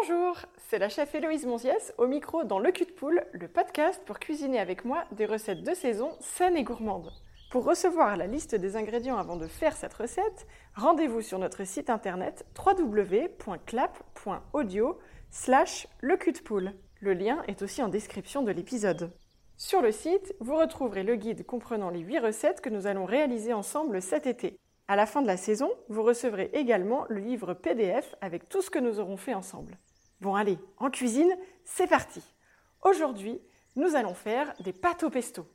Bonjour, c'est la chef Héloïse Monziès au micro dans Le Cul de Poule, le podcast pour cuisiner avec moi des recettes de saison saines et gourmandes. Pour recevoir la liste des ingrédients avant de faire cette recette, rendez-vous sur notre site internet www.clap.audio slash le cul de poule. Le lien est aussi en description de l'épisode. Sur le site, vous retrouverez le guide comprenant les 8 recettes que nous allons réaliser ensemble cet été. À la fin de la saison, vous recevrez également le livre PDF avec tout ce que nous aurons fait ensemble. Bon allez, en cuisine, c'est parti Aujourd'hui, nous allons faire des pâtes au pesto.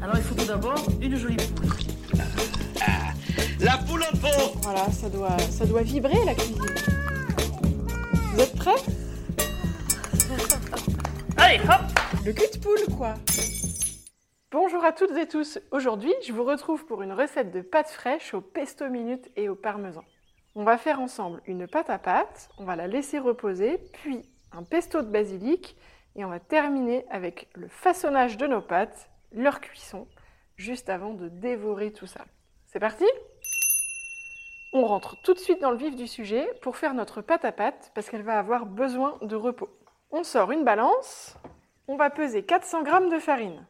Alors il faut tout d'abord une jolie poule. La poule en pot Voilà, ça doit, ça doit vibrer la cuisine. Vous êtes prêts? Allez, hop Le cul de poule, quoi Bonjour à toutes et tous. Aujourd'hui, je vous retrouve pour une recette de pâtes fraîches au pesto minute et au parmesan. On va faire ensemble une pâte à pâte, on va la laisser reposer, puis un pesto de basilic et on va terminer avec le façonnage de nos pâtes, leur cuisson, juste avant de dévorer tout ça. C'est parti? On rentre tout de suite dans le vif du sujet pour faire notre pâte à pâte parce qu'elle va avoir besoin de repos. On sort une balance, on va peser 400 g de farine.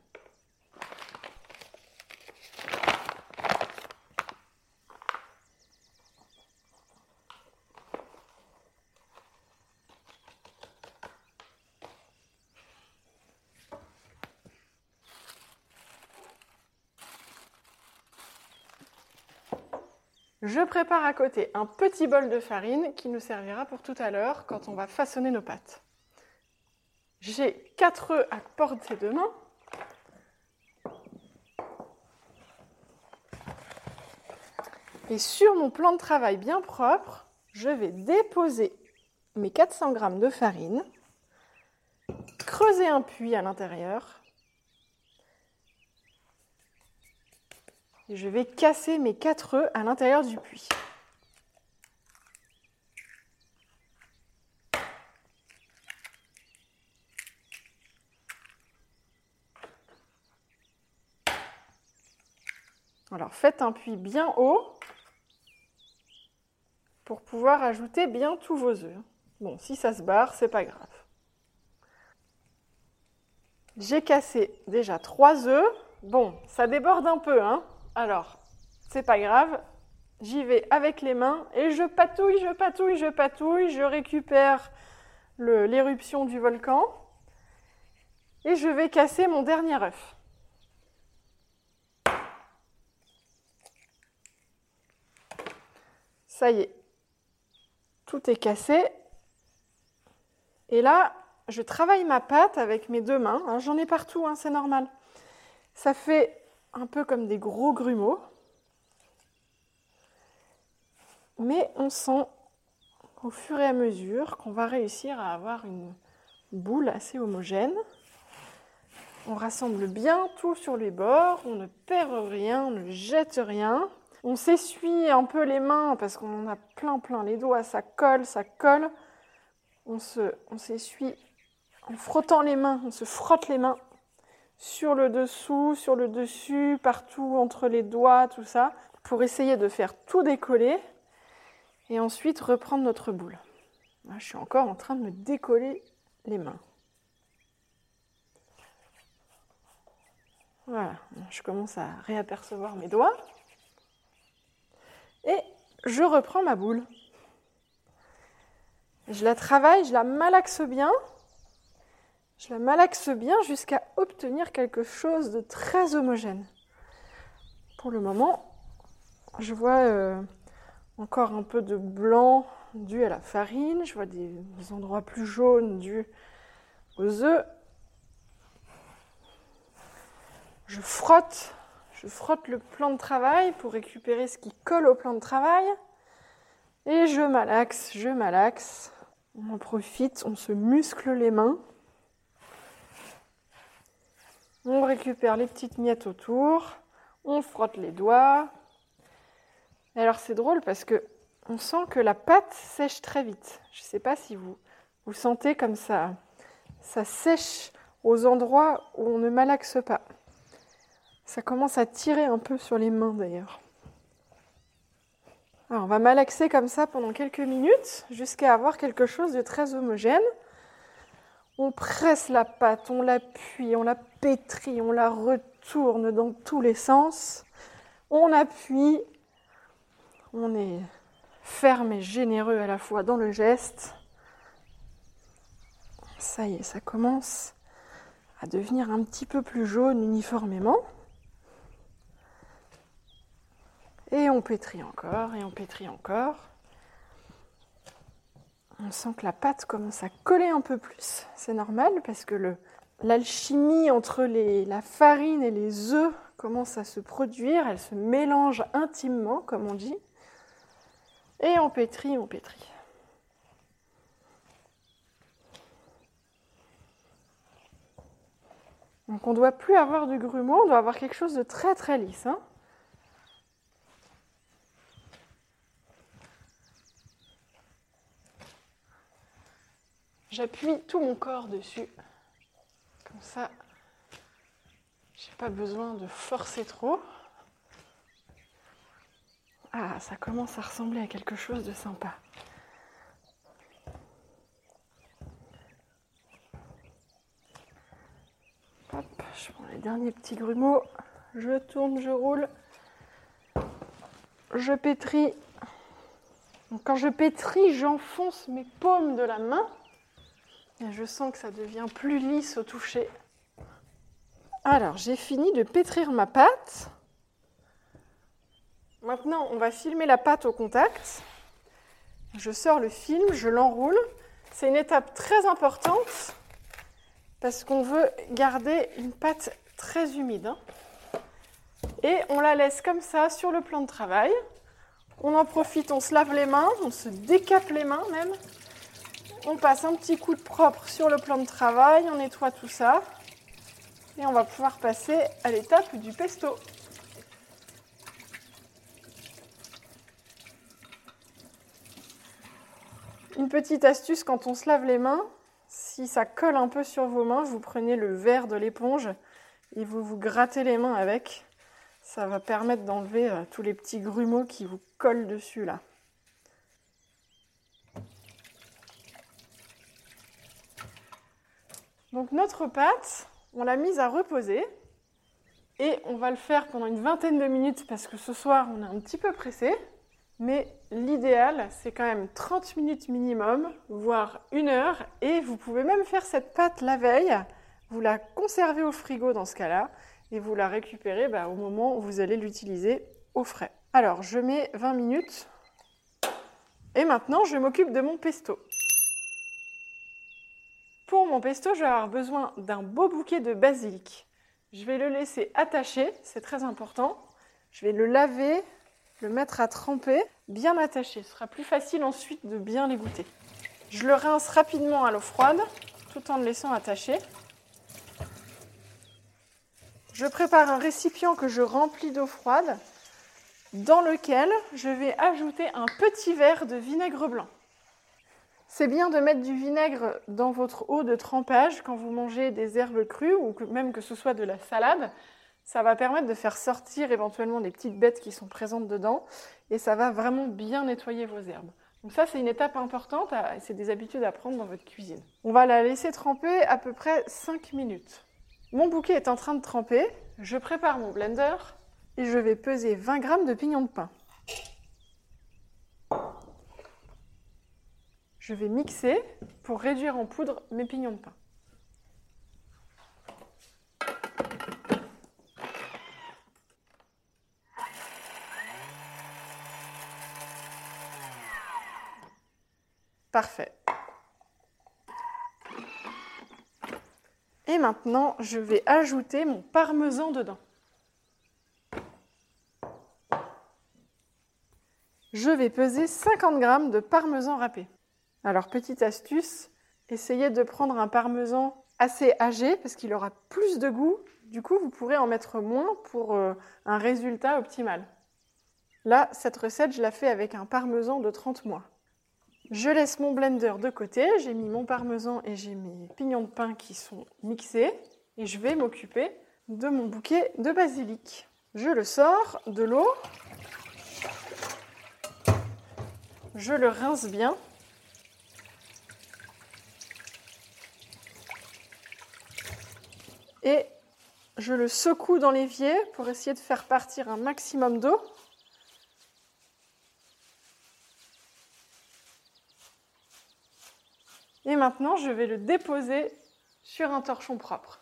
Je prépare à côté un petit bol de farine qui nous servira pour tout à l'heure quand on va façonner nos pâtes. J'ai 4 œufs à portée de main. Et sur mon plan de travail bien propre, je vais déposer mes 400 g de farine, creuser un puits à l'intérieur Et je vais casser mes 4 œufs à l'intérieur du puits. Alors faites un puits bien haut pour pouvoir ajouter bien tous vos œufs. Bon, si ça se barre, c'est pas grave. J'ai cassé déjà 3 œufs. Bon, ça déborde un peu, hein alors, c'est pas grave, j'y vais avec les mains et je patouille, je patouille, je patouille, je récupère l'éruption du volcan et je vais casser mon dernier œuf. Ça y est, tout est cassé. Et là, je travaille ma pâte avec mes deux mains. Hein, j'en ai partout, hein, c'est normal. Ça fait un peu comme des gros grumeaux. Mais on sent au fur et à mesure qu'on va réussir à avoir une boule assez homogène. On rassemble bien tout sur les bords, on ne perd rien, on ne jette rien. On s'essuie un peu les mains parce qu'on en a plein plein les doigts, ça colle, ça colle. On s'essuie on en frottant les mains, on se frotte les mains sur le dessous, sur le dessus, partout entre les doigts, tout ça, pour essayer de faire tout décoller et ensuite reprendre notre boule. je suis encore en train de me décoller les mains. Voilà, je commence à réapercevoir mes doigts. Et je reprends ma boule. Je la travaille, je la malaxe bien je la malaxe bien jusqu'à obtenir quelque chose de très homogène. Pour le moment, je vois euh, encore un peu de blanc dû à la farine, je vois des, endroits plus jaunes dus aux œufs. Je frotte, je frotte le plan de travail pour récupérer ce qui colle au plan de travail. Et je malaxe, je malaxe. On en profite, on se muscle les mains. On récupère les petites miettes autour, on frotte les doigts. alors c'est drôle parce que on sent que la pâte sèche très vite. Je ne sais pas si vous vous sentez comme ça. Ça sèche aux endroits où on ne malaxe pas. Ça commence à tirer un peu sur les mains d'ailleurs. Alors, on va malaxer comme ça pendant quelques minutes jusqu'à avoir quelque chose de très homogène. On presse la pâte, on l'appuie, on la pétrit, on la retourne dans tous les sens. On appuie. On est ferme et généreux à la fois dans le geste. Ça y est, ça commence à devenir un petit peu plus jaune uniformément. Et on pétrit encore, et on pétrit encore. On sent que la pâte commence à coller un peu plus. C'est normal parce que l'alchimie entre la farine et les œufs commence à se produire. Elle se mélange intimement, comme on dit. Et on pétrit, on pétrit. Donc on ne doit plus avoir du grumeau, on doit avoir quelque chose de très très lisse. Hein. J'appuie tout mon corps dessus. Comme ça, j'ai pas besoin de forcer trop. Ah, ça commence à ressembler à quelque chose de sympa. Hop, je prends les derniers petits grumeaux, je tourne, je roule, je pétris. quand je pétris, j'enfonce mes paumes de la main je sens que ça devient plus lisse au toucher. Alors, j'ai fini de pétrir ma pâte. Maintenant, on va filmer la pâte au contact. Je sors le film, je l'enroule. C'est une étape très importante parce qu'on veut garder une pâte très humide. Hein. Et on la laisse comme ça sur le plan de travail. On en profite, on se lave les mains, on se décape les mains même. On passe un petit coup de propre sur le plan de travail, on nettoie tout ça. Et on va pouvoir passer à l'étape du pesto. Une petite astuce quand on se lave les mains, si ça colle un peu sur vos mains, vous prenez le verre de l'éponge et vous vous grattez les mains avec. Ça va permettre d'enlever euh, tous les petits grumeaux qui vous collent dessus là. Donc notre pâte, on l'a mise à reposer et on va le faire pendant une vingtaine de minutes parce que ce soir on est un petit peu pressé. Mais l'idéal, c'est quand même 30 minutes minimum, voire une heure. Et vous pouvez même faire cette pâte la veille. Vous la conservez au frigo dans ce cas-là. Et vous la récupérez bah, au moment où vous allez l'utiliser au frais. Alors, je mets 20 minutes. Et maintenant, je m'occupe de mon pesto. Pour mon pesto, je vais avoir besoin d'un beau bouquet de basilic. Je vais le laisser attaché, c'est très important. Je vais le laver le mettre à tremper, bien attaché. Ce sera plus facile ensuite de bien les goûter. Je le rince rapidement à l'eau froide, tout en le laissant attaché. Je prépare un récipient que je remplis d'eau froide, dans lequel je vais ajouter un petit verre de vinaigre blanc. C'est bien de mettre du vinaigre dans votre eau de trempage quand vous mangez des herbes crues ou même que ce soit de la salade. Ça va permettre de faire sortir éventuellement les petites bêtes qui sont présentes dedans et ça va vraiment bien nettoyer vos herbes. Donc ça, c'est une étape importante et c'est des habitudes à prendre dans votre cuisine. On va la laisser tremper à peu près 5 minutes. Mon bouquet est en train de tremper. Je prépare mon blender et je vais peser 20 g de pignons de pain. Je vais mixer pour réduire en poudre mes pignons de pain. Parfait. Et maintenant, je vais ajouter mon parmesan dedans. Je vais peser 50 g de parmesan râpé. Alors, petite astuce, essayez de prendre un parmesan assez âgé parce qu'il aura plus de goût. Du coup, vous pourrez en mettre moins pour euh, un résultat optimal. Là, cette recette, je la fais avec un parmesan de 30 mois. Je laisse mon blender de côté, j'ai mis mon parmesan et j'ai mes pignons de pain qui sont mixés et je vais m'occuper de mon bouquet de basilic. Je le sors de l'eau. je le rince bien. Et je le secoue dans l'évier pour essayer de faire partir un maximum d'eau. Et maintenant, je vais le déposer sur un torchon propre.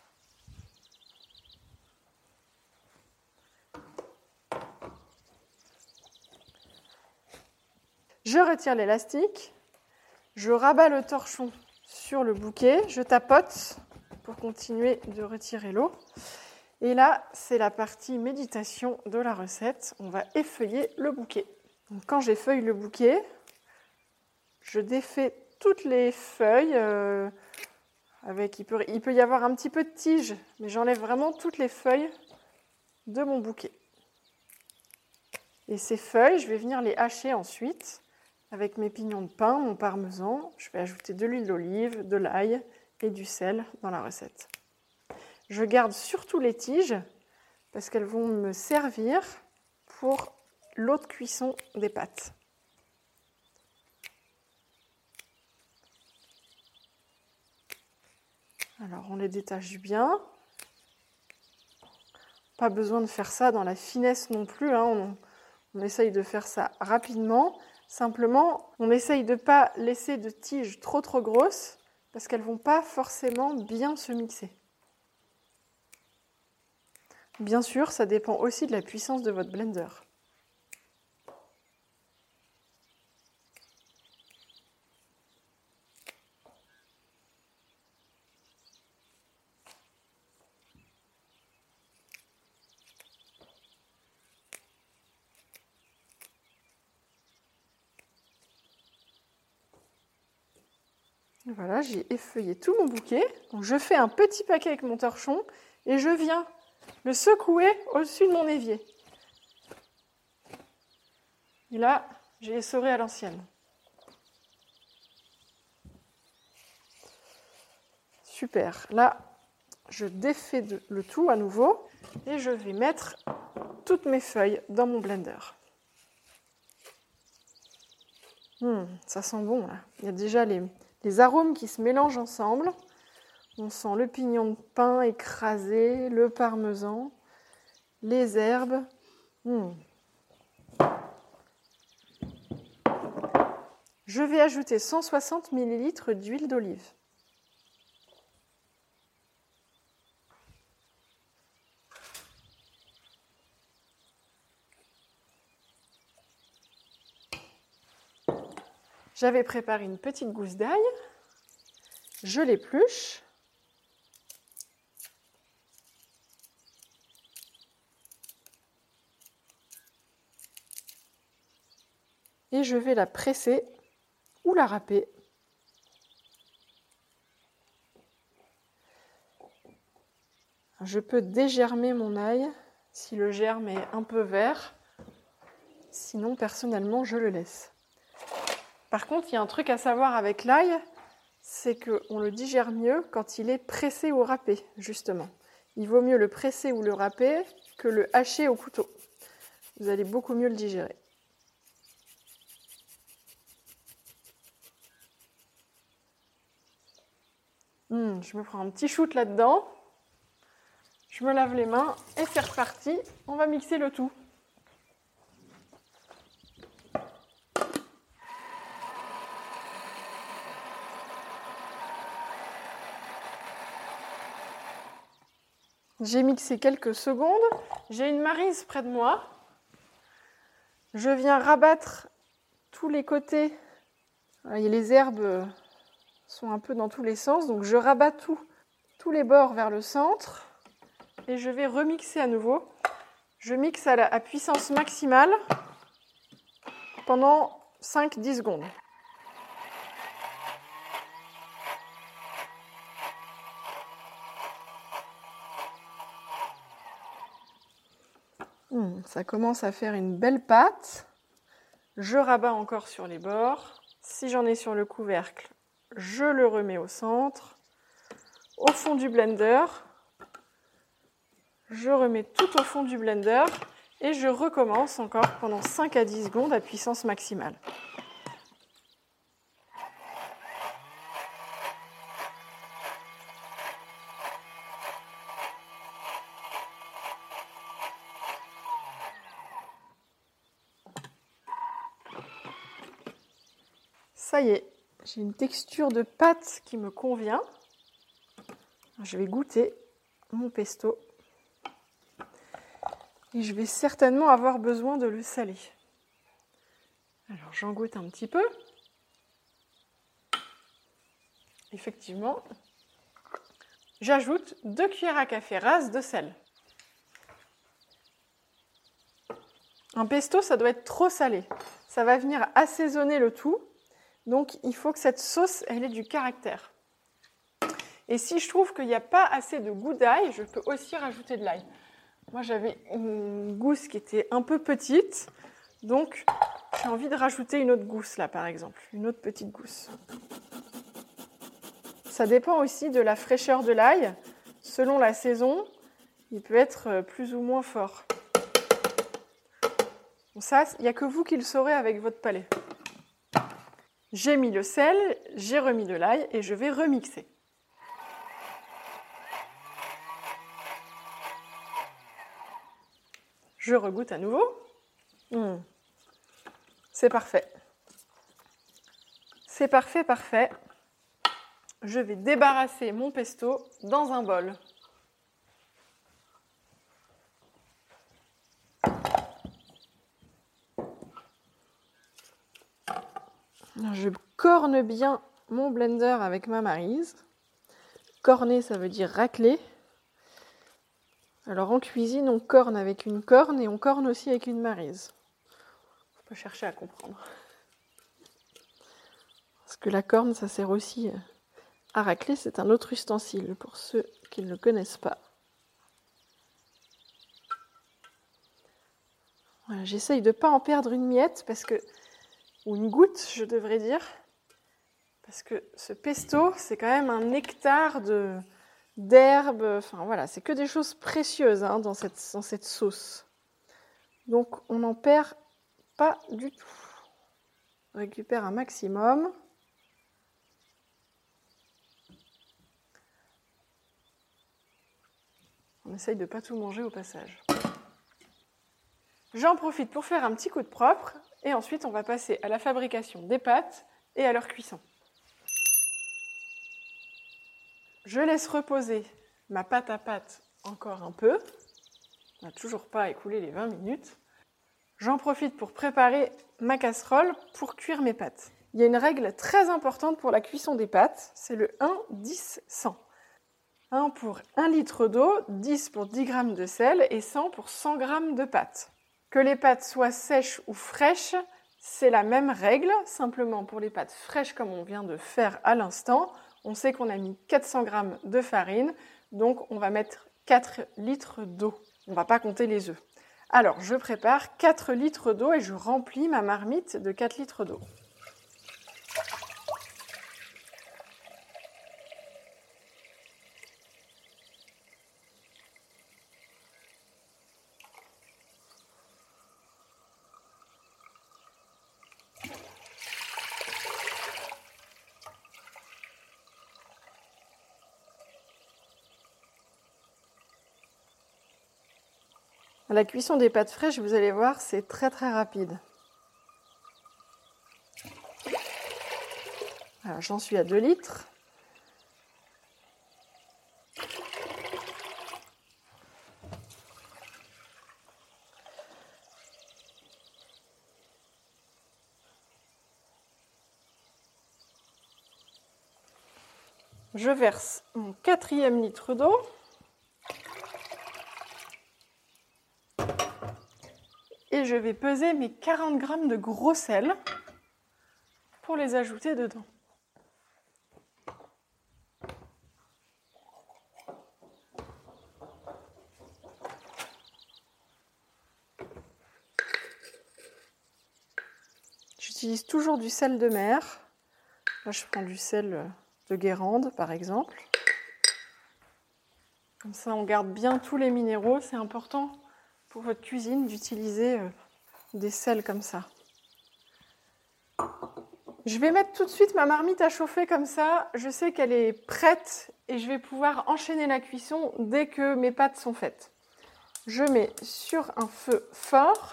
Je retire l'élastique, je rabats le torchon sur le bouquet, je tapote continuer de retirer l'eau. Et là, c'est la partie méditation de la recette. On va effeuiller le bouquet. Quand j'effeuille le bouquet, je défais toutes les feuilles. Euh, avec, il, peut, il peut y avoir un petit peu de tige, mais j'enlève vraiment toutes les feuilles de mon bouquet. Et ces feuilles, je vais venir les hacher ensuite avec mes pignons de pain, mon parmesan. Je vais ajouter de l'huile d'olive, de l'ail et du sel dans la recette. Je garde surtout les tiges parce qu'elles vont me servir pour l'eau de cuisson des pâtes. Alors on les détache bien. Pas besoin de faire ça dans la finesse non plus. Hein. On, on, essaye de faire ça rapidement. Simplement, on essaye de ne pas laisser de tiges trop trop grosses parce qu'elles ne vont pas forcément bien se mixer. Bien sûr, ça dépend aussi de la puissance de votre blender. Voilà, j'ai effeuillé tout mon bouquet. Je fais un petit paquet avec mon torchon et je viens le secouer au-dessus de mon évier. Et là, j'ai essoré à l'ancienne. Super. Là, je défais le tout à nouveau et je vais mettre toutes mes feuilles dans mon blender. Hmm, ça sent bon. Il y a déjà les, arômes qui se mélangent ensemble. On sent le pignon de pain écrasé, le parmesan, les herbes. Hmm. Je vais ajouter 160 ml d'huile d'olive. J'avais préparé une petite gousse d'ail. Je l'épluche. Et je vais la presser ou la râper. Je peux dégermer mon ail si le germe est un peu vert. Sinon, personnellement, je le laisse. Par contre, il y a un truc à savoir avec l'ail, c'est qu'on le digère mieux quand il est pressé ou râpé, justement. Il vaut mieux le presser ou le râper que le hacher au couteau. Vous allez beaucoup mieux le digérer. Hmm, je me prends un petit shoot là-dedans. Je me lave les mains et c'est reparti. On va mixer le tout. J'ai mixé quelques secondes. J'ai une marise près de moi. Je viens rabattre tous les côtés. les herbes sont un peu dans tous les sens. Donc je rabats tout, tous les bords vers le centre. Et je vais remixer à nouveau. Je mixe à, à puissance maximale pendant 5-10 secondes. Ça commence à faire une belle pâte. Je rabats encore sur les bords. Si j'en ai sur le couvercle, je le remets au centre. Au fond du blender, je remets tout au fond du blender et je recommence encore pendant 5 à 10 secondes à puissance maximale. Ça y est, j'ai une texture de pâte qui me convient. Je vais goûter mon pesto. Et je vais certainement avoir besoin de le saler. Alors j'en goûte un petit peu. Effectivement, j'ajoute 2 cuillères à café rase de sel. Un pesto, ça doit être trop salé. Ça va venir assaisonner le tout. Donc il faut que cette sauce, elle ait du caractère. Et si je trouve qu'il n'y a pas assez de goût d'ail, je peux aussi rajouter de l'ail. Moi, j'avais une gousse qui était un peu petite, donc j'ai envie de rajouter une autre gousse là, par exemple, une autre petite gousse. Ça dépend aussi de la fraîcheur de l'ail. Selon la saison, il peut être plus ou moins fort. Ça, il n'y a que vous qui le saurez avec votre palais. J'ai mis le sel, j'ai remis de l'ail et je vais remixer. Je regoute à nouveau. Mmh. C'est parfait. C'est parfait, parfait. Je vais débarrasser mon pesto dans un bol. Je corne bien mon blender avec ma marise. Corner, ça veut dire racler. Alors en cuisine, on corne avec une corne et on corne aussi avec une marise. On peut chercher à comprendre. Parce que la corne, ça sert aussi à racler. C'est un autre ustensile pour ceux qui ne le connaissent pas. J'essaye de ne pas en perdre une miette parce que ou une goutte, je devrais dire, parce que ce pesto, c'est quand même un nectar de, d'herbes, enfin voilà, c'est que des choses précieuses hein, dans, cette, dans cette sauce. Donc on n'en perd pas du tout. On récupère un maximum. On essaye de ne pas tout manger au passage. J'en profite pour faire un petit coup de propre et ensuite on va passer à la fabrication des pâtes et à leur cuisson. Je laisse reposer ma pâte à pâte encore un peu. On n'a toujours pas écoulé les 20 minutes. J'en profite pour préparer ma casserole pour cuire mes pâtes. Il y a une règle très importante pour la cuisson des pâtes, c'est le 1 10 100. 1 pour 1 litre d'eau, 10 pour 10 g de sel et 100 pour 100 g de pâtes. Que les pâtes soient sèches ou fraîches, c'est la même règle, simplement pour les pâtes fraîches comme on vient de faire à l'instant, on sait qu'on a mis 400 g de farine, donc on va mettre 4 litres d'eau. On ne va pas compter les œufs. Alors, je prépare 4 litres d'eau et je remplis ma marmite de 4 litres d'eau. La cuisson des pâtes fraîches, vous allez voir, c'est très très rapide. J'en suis à 2 litres. Je verse mon quatrième litre d'eau. Et je vais peser mes 40 grammes de gros sel pour les ajouter dedans. J'utilise toujours du sel de mer. Là, je prends du sel de Guérande, par exemple. Comme ça, on garde bien tous les minéraux. C'est important pour votre cuisine d'utiliser euh, des sels comme ça. Je vais mettre tout de suite ma marmite à chauffer comme ça. Je sais qu'elle est prête et je vais pouvoir enchaîner la cuisson dès que mes pâtes sont faites. Je mets sur un feu fort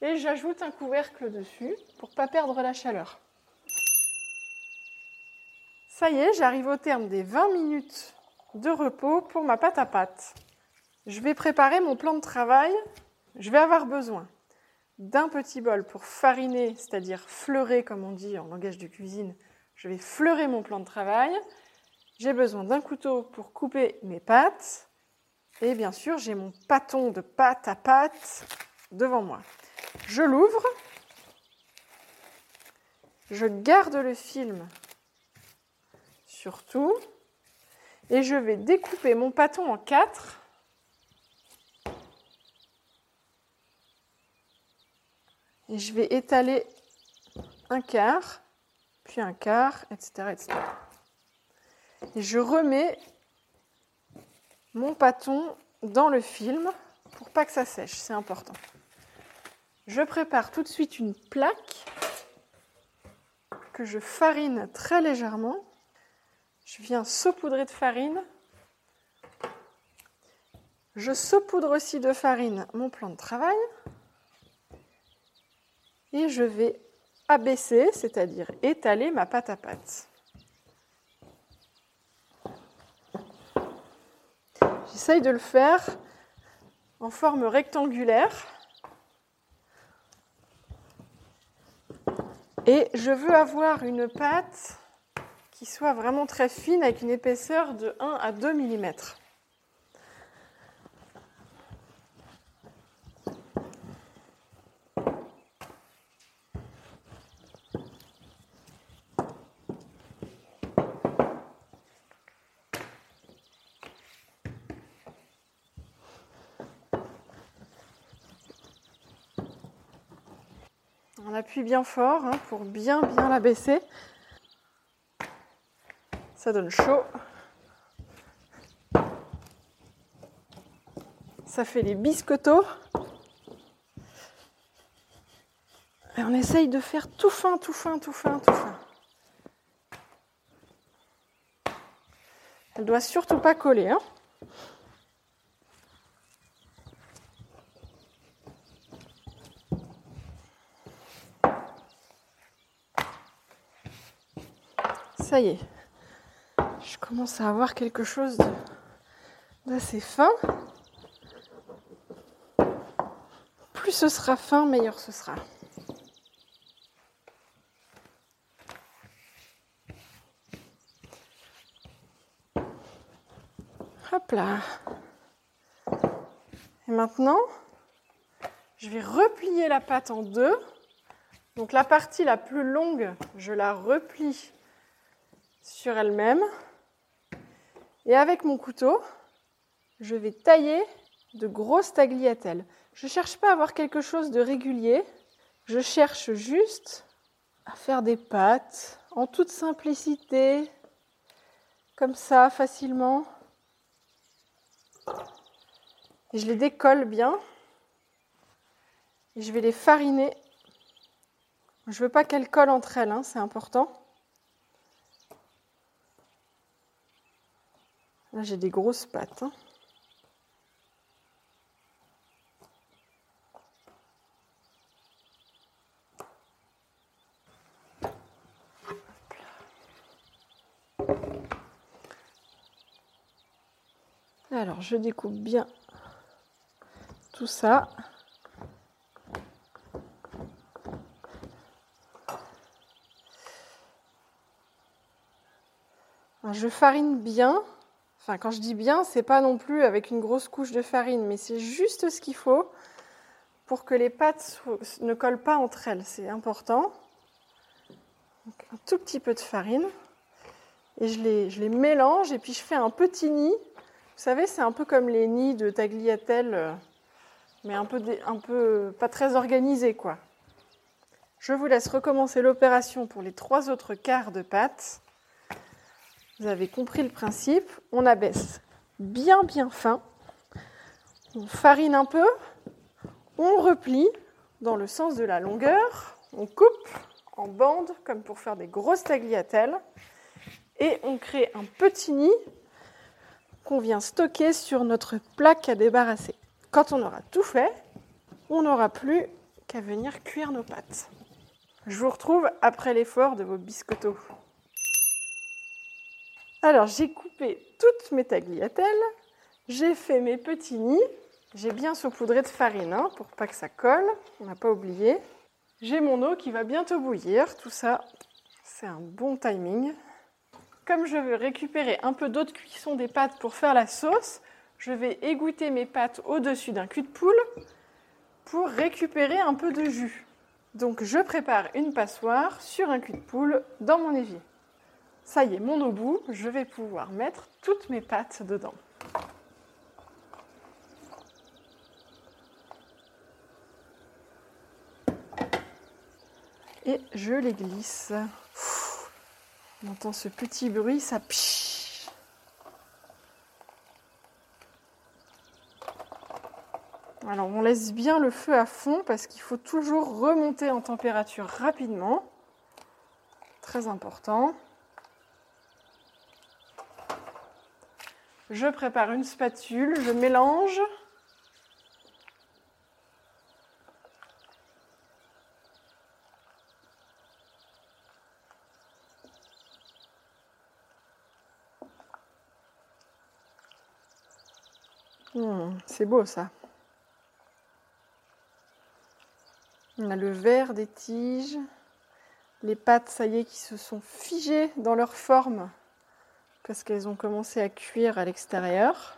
et j'ajoute un couvercle dessus pour pas perdre la chaleur. Ça y est, j'arrive au terme des 20 minutes de repos pour ma pâte à pâte. Je vais préparer mon plan de travail. Je vais avoir besoin d'un petit bol pour fariner, c'est-à-dire fleurer comme on dit en langage de cuisine. Je vais fleurer mon plan de travail. J'ai besoin d'un couteau pour couper mes pâtes. Et bien sûr, j'ai mon pâton de pâte à pâte devant moi. Je l'ouvre. Je garde le film sur tout. Et je vais découper mon pâton en quatre. Et je vais étaler un quart, puis un quart, etc. etc. Et je remets mon pâton dans le film pour pas que ça sèche, c'est important. Je prépare tout de suite une plaque que je farine très légèrement. Je viens saupoudrer de farine. Je saupoudre aussi de farine mon plan de travail. Et je vais abaisser, c'est-à-dire étaler ma pâte à pâte. J'essaye de le faire en forme rectangulaire. Et je veux avoir une pâte qui soit vraiment très fine avec une épaisseur de 1 à 2 mm. On appuie bien fort hein, pour bien bien la baisser. Ça donne chaud. Ça fait les biscottos. Et on essaye de faire tout fin, tout fin, tout fin, tout fin. Elle doit surtout pas coller. Hein. Je commence à avoir quelque chose d'assez fin. Plus ce sera fin, meilleur ce sera. Hop là. Et maintenant, je vais replier la pâte en deux. Donc la partie la plus longue, je la replie sur elle-même. Et avec mon couteau, je vais tailler de grosses tagliatelles. Je ne cherche pas à avoir quelque chose de régulier. Je cherche juste à faire des pâtes en toute simplicité, comme ça, facilement. Et je les décolle bien. Et je vais les fariner. Je ne veux pas qu'elles collent entre elles, hein, c'est important. Là, j'ai des grosses pattes. Hein. Alors, je découpe bien tout ça. je farine bien Quand je dis bien, c'est pas non plus avec une grosse couche de farine, mais c'est juste ce qu'il faut pour que les pâtes ne collent pas entre elles. C'est important. un tout petit peu de farine. Et je les, je les, mélange et puis je fais un petit nid. Vous savez, c'est un peu comme les nids de tagliatelle, euh, mais un peu, un peu pas très organisé, quoi. Je vous laisse recommencer l'opération pour les trois autres quarts de pâte. Vous avez compris le principe. On abaisse bien bien fin. On farine un peu. On replie dans le sens de la longueur. On coupe en bandes comme pour faire des grosses tagliatelles. Et on crée un petit nid qu'on vient stocker sur notre plaque à débarrasser. Quand on aura tout fait, on n'aura plus qu'à venir cuire nos pâtes. Je vous retrouve après l'effort de vos biscottos. Alors j'ai coupé toutes mes tagliatelles, j'ai fait mes petits nids, j'ai bien saupoudré de farine hein, pour pas que ça colle, on n'a pas oublié. J'ai mon eau qui va bientôt bouillir, tout ça c'est un bon timing. Comme je veux récupérer un peu d'eau de cuisson des pâtes pour faire la sauce, je vais égoutter mes pâtes au-dessus d'un cul de poule pour récupérer un peu de jus. Donc je prépare une passoire sur un cul de poule dans mon évier. Ça y est, mon bout, je vais pouvoir mettre toutes mes pâtes dedans. Et je les glisse. On entend ce petit bruit, ça pich. Alors on laisse bien le feu à fond parce qu'il faut toujours remonter en température rapidement. Très important. Je prépare une spatule, je mélange. Hmm, c'est beau ça. On a le vert des tiges, les pâtes, ça y est, qui se sont figées dans leur forme parce qu'elles ont commencé à cuire à l'extérieur.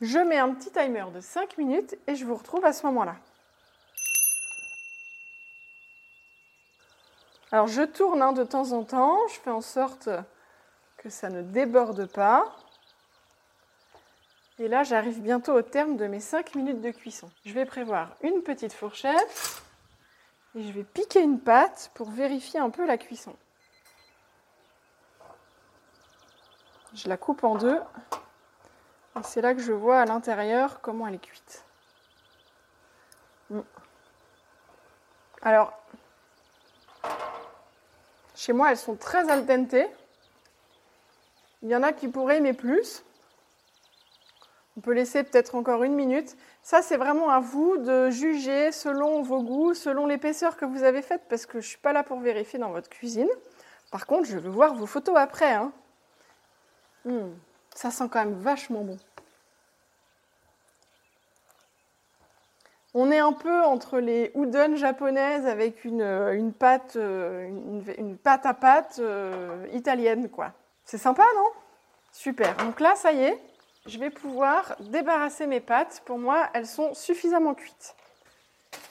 Je mets un petit timer de 5 minutes et je vous retrouve à ce moment-là. Alors je tourne hein, de temps en temps, je fais en sorte que ça ne déborde pas. Et là, j'arrive bientôt au terme de mes 5 minutes de cuisson. Je vais prévoir une petite fourchette et je vais piquer une pâte pour vérifier un peu la cuisson. Je la coupe en deux. Et c'est là que je vois à l'intérieur comment elle est cuite. Mm. Alors, chez moi, elles sont très al. Il y en a qui pourraient aimer plus. On peut laisser peut-être encore une minute. Ça, c'est vraiment à vous de juger selon vos goûts, selon l'épaisseur que vous avez faite, parce que je ne suis pas là pour vérifier dans votre cuisine. Par contre, je veux voir vos photos après. Hein. Hmm, ça sent quand même vachement bon. On est un peu entre les udon japonaises avec une, une pâte, euh, une, pâte à pâte euh, italienne, quoi. C'est sympa, non? Super. Donc là, ça y est, je vais pouvoir débarrasser mes pâtes. Pour moi, elles sont suffisamment cuites.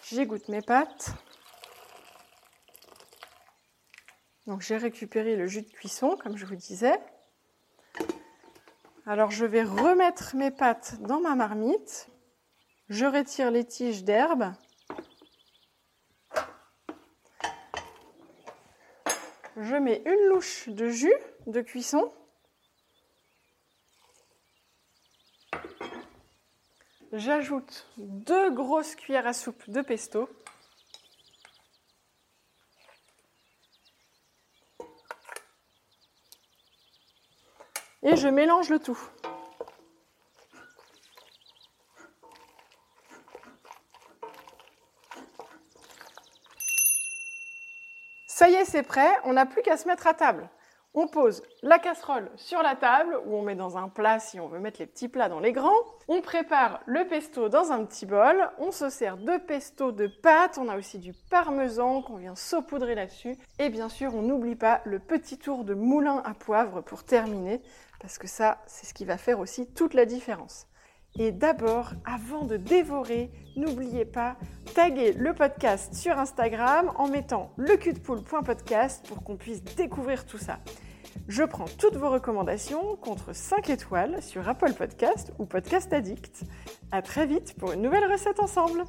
J'égoutte mes pâtes. Donc j'ai récupéré le jus de cuisson, comme je vous disais. Alors je vais remettre mes pâtes dans ma marmite. Je retire les tiges d'herbe. Je mets une louche de jus de cuisson. J'ajoute deux grosses cuillères à soupe de pesto. Et je mélange le tout. Ça y est, c'est prêt, on n'a plus qu'à se mettre à table. On pose la casserole sur la table, ou on met dans un plat si on veut mettre les petits plats dans les grands. On prépare le pesto dans un petit bol. On se sert de pesto de pâte. On a aussi du parmesan qu'on vient saupoudrer là-dessus. Et bien sûr, on n'oublie pas le petit tour de moulin à poivre pour terminer, parce que ça, c'est ce qui va faire aussi toute la différence. Et d'abord, avant de dévorer, n'oubliez pas, taguer le podcast sur Instagram en mettant le pour qu'on puisse découvrir tout ça. Je prends toutes vos recommandations contre 5 étoiles sur Apple Podcast ou Podcast Addict. À très vite pour une nouvelle recette ensemble.